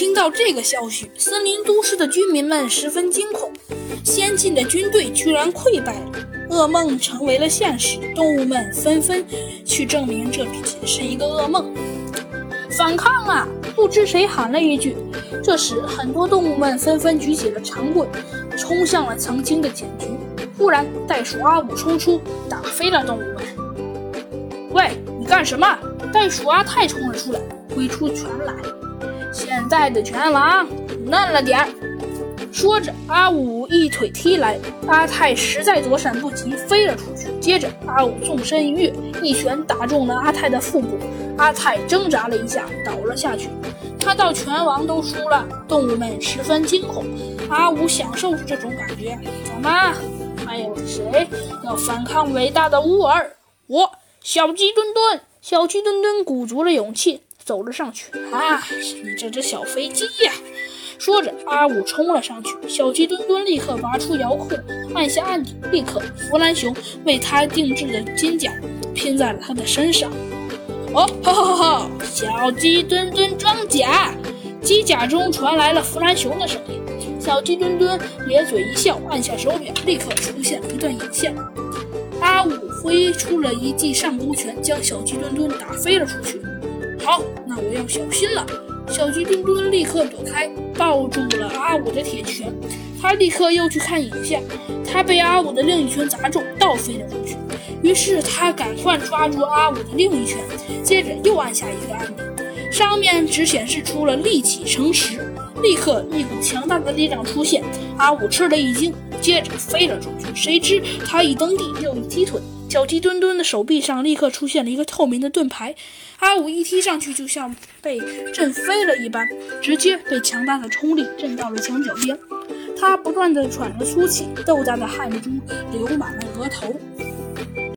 听到这个消息，森林都市的居民们十分惊恐。先进的军队居然溃败了，噩梦成为了现实。动物们纷纷去证明这只是一个噩梦。反抗啊！不知谁喊了一句。这时，很多动物们纷纷举起了长棍，冲向了曾经的警局。突然，袋鼠阿五冲出，打飞了动物们。喂，你干什么？袋鼠阿泰冲了出来，挥出拳来。现在的拳王嫩了点儿。说着，阿五一腿踢来，阿泰实在躲闪不及，飞了出去。接着，阿五纵身一跃，一拳打中了阿泰的腹部。阿泰挣扎了一下，倒了下去。看到拳王都输了，动物们十分惊恐。阿五享受着这种感觉。怎么？还有谁要反抗伟大的乌尔？我，小鸡墩墩。小鸡墩墩鼓足了勇气，走了上去。啊，你这只小飞机呀！说着，阿武冲了上去。小鸡墩墩立刻拔出遥控，按下按钮，立刻弗兰熊为他定制的金甲拼在了他的身上。哦，哈哈哈！小鸡墩墩装甲，机甲中传来了弗兰熊的声音。小鸡墩墩咧嘴一笑，按下手表，立刻出现了一段影像。阿武挥出了一记上勾拳，将小鸡墩墩打飞了出去。好，那我要小心了。小鸡墩墩立刻躲开，抱住了阿五的铁拳。他立刻又去看影像，他被阿五的另一拳砸中，倒飞了出去。于是他赶快抓住阿五的另一拳，接着又按下一个按钮，上面只显示出了立起成十。立刻一股强大的力量出现，阿五吃了一惊，接着飞了出去。谁知他一蹬地又一踢腿。脚踢墩墩的手臂上立刻出现了一个透明的盾牌，阿武一踢上去，就像被震飞了一般，直接被强大的冲力震到了墙角边。他不断地喘着粗气，豆大的汗珠流满了额头。